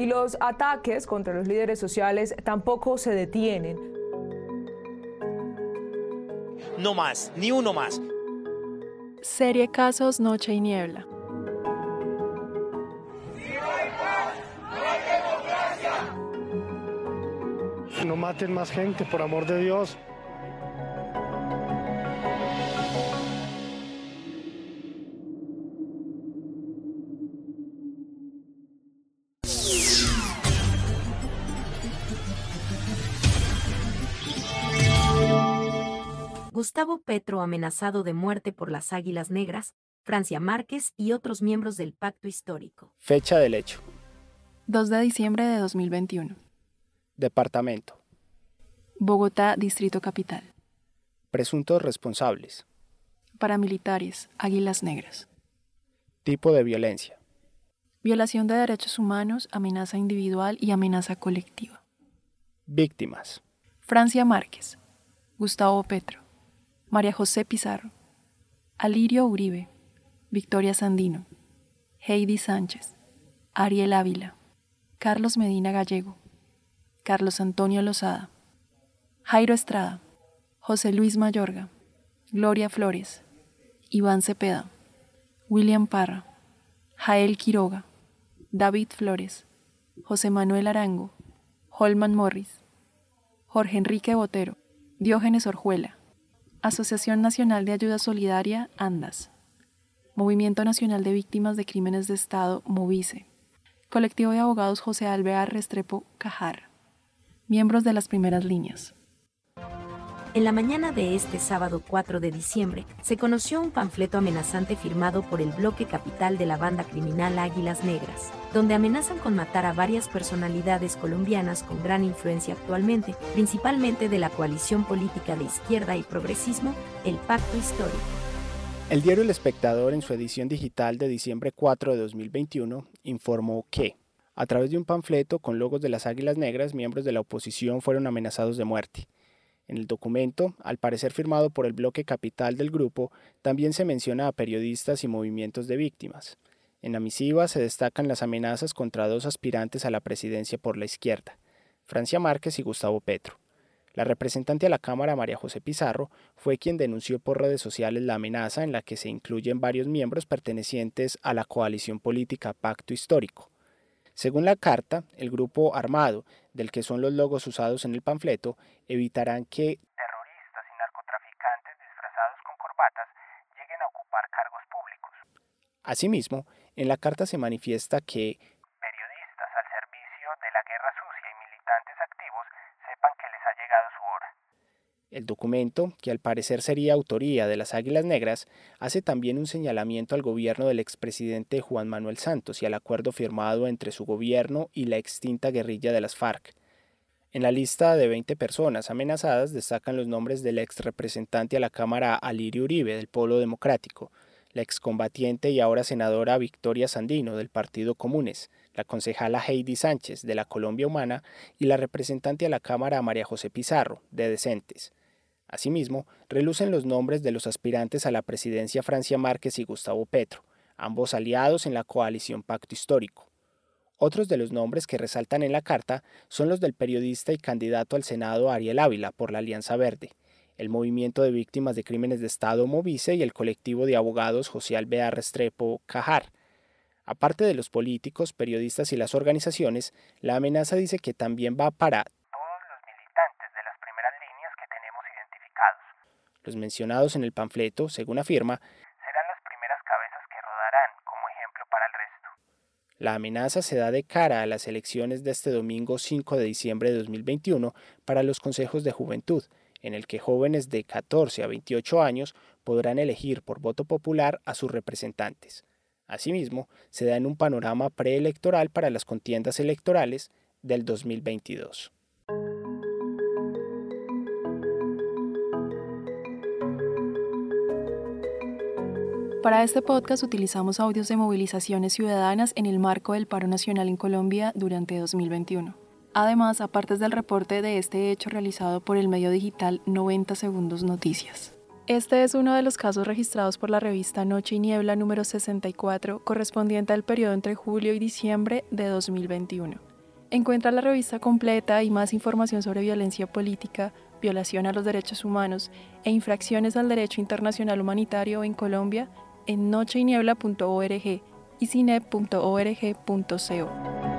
Y los ataques contra los líderes sociales tampoco se detienen. No más, ni uno más. Serie Casos Noche y Niebla. No maten más gente, por amor de Dios. Gustavo Petro amenazado de muerte por las Águilas Negras, Francia Márquez y otros miembros del pacto histórico. Fecha del hecho. 2 de diciembre de 2021. Departamento. Bogotá, Distrito Capital. Presuntos responsables. Paramilitares, Águilas Negras. Tipo de violencia. Violación de derechos humanos, amenaza individual y amenaza colectiva. Víctimas. Francia Márquez. Gustavo Petro. María José Pizarro. Alirio Uribe. Victoria Sandino. Heidi Sánchez. Ariel Ávila. Carlos Medina Gallego. Carlos Antonio Lozada. Jairo Estrada. José Luis Mayorga. Gloria Flores. Iván Cepeda. William Parra. Jael Quiroga. David Flores. José Manuel Arango. Holman Morris. Jorge Enrique Botero. Diógenes Orjuela. Asociación Nacional de Ayuda Solidaria, ANDAS. Movimiento Nacional de Víctimas de Crímenes de Estado, MOVICE. Colectivo de Abogados José Alvear Restrepo, Cajar. Miembros de las primeras líneas. En la mañana de este sábado 4 de diciembre, se conoció un panfleto amenazante firmado por el bloque capital de la banda criminal Águilas Negras, donde amenazan con matar a varias personalidades colombianas con gran influencia actualmente, principalmente de la coalición política de izquierda y progresismo, el Pacto Histórico. El diario El Espectador, en su edición digital de diciembre 4 de 2021, informó que, a través de un panfleto con logos de las Águilas Negras, miembros de la oposición fueron amenazados de muerte. En el documento, al parecer firmado por el bloque capital del grupo, también se menciona a periodistas y movimientos de víctimas. En la misiva se destacan las amenazas contra dos aspirantes a la presidencia por la izquierda, Francia Márquez y Gustavo Petro. La representante a la Cámara, María José Pizarro, fue quien denunció por redes sociales la amenaza en la que se incluyen varios miembros pertenecientes a la coalición política Pacto Histórico. Según la carta, el grupo armado, del que son los logos usados en el panfleto, evitarán que terroristas y narcotraficantes disfrazados con corbatas lleguen a ocupar cargos públicos. Asimismo, en la carta se manifiesta que periodistas al servicio de la guerra sucia y militantes activos sepan que les ha llegado su hora. El documento, que al parecer sería autoría de las Águilas Negras, hace también un señalamiento al gobierno del expresidente Juan Manuel Santos y al acuerdo firmado entre su gobierno y la extinta guerrilla de las FARC. En la lista de 20 personas amenazadas destacan los nombres del ex representante a la Cámara Alirio Uribe del Polo Democrático, la excombatiente y ahora senadora Victoria Sandino del Partido Comunes, la concejala Heidi Sánchez de la Colombia Humana y la representante a la Cámara María José Pizarro de Decentes. Asimismo, relucen los nombres de los aspirantes a la presidencia Francia Márquez y Gustavo Petro, ambos aliados en la coalición Pacto Histórico. Otros de los nombres que resaltan en la carta son los del periodista y candidato al Senado Ariel Ávila por la Alianza Verde, el Movimiento de Víctimas de Crímenes de Estado Movice y el colectivo de abogados José Alvear Restrepo Cajar. Aparte de los políticos, periodistas y las organizaciones, la amenaza dice que también va para Los mencionados en el panfleto, según afirma, serán las primeras cabezas que rodarán como ejemplo para el resto. La amenaza se da de cara a las elecciones de este domingo 5 de diciembre de 2021 para los consejos de juventud, en el que jóvenes de 14 a 28 años podrán elegir por voto popular a sus representantes. Asimismo, se da en un panorama preelectoral para las contiendas electorales del 2022. Para este podcast utilizamos audios de movilizaciones ciudadanas en el marco del paro nacional en Colombia durante 2021. Además, aparte del reporte de este hecho realizado por el medio digital 90 Segundos Noticias. Este es uno de los casos registrados por la revista Noche y Niebla número 64, correspondiente al periodo entre julio y diciembre de 2021. Encuentra la revista completa y más información sobre violencia política, violación a los derechos humanos e infracciones al derecho internacional humanitario en Colombia en nocheiniebla.org y cinep.org.co.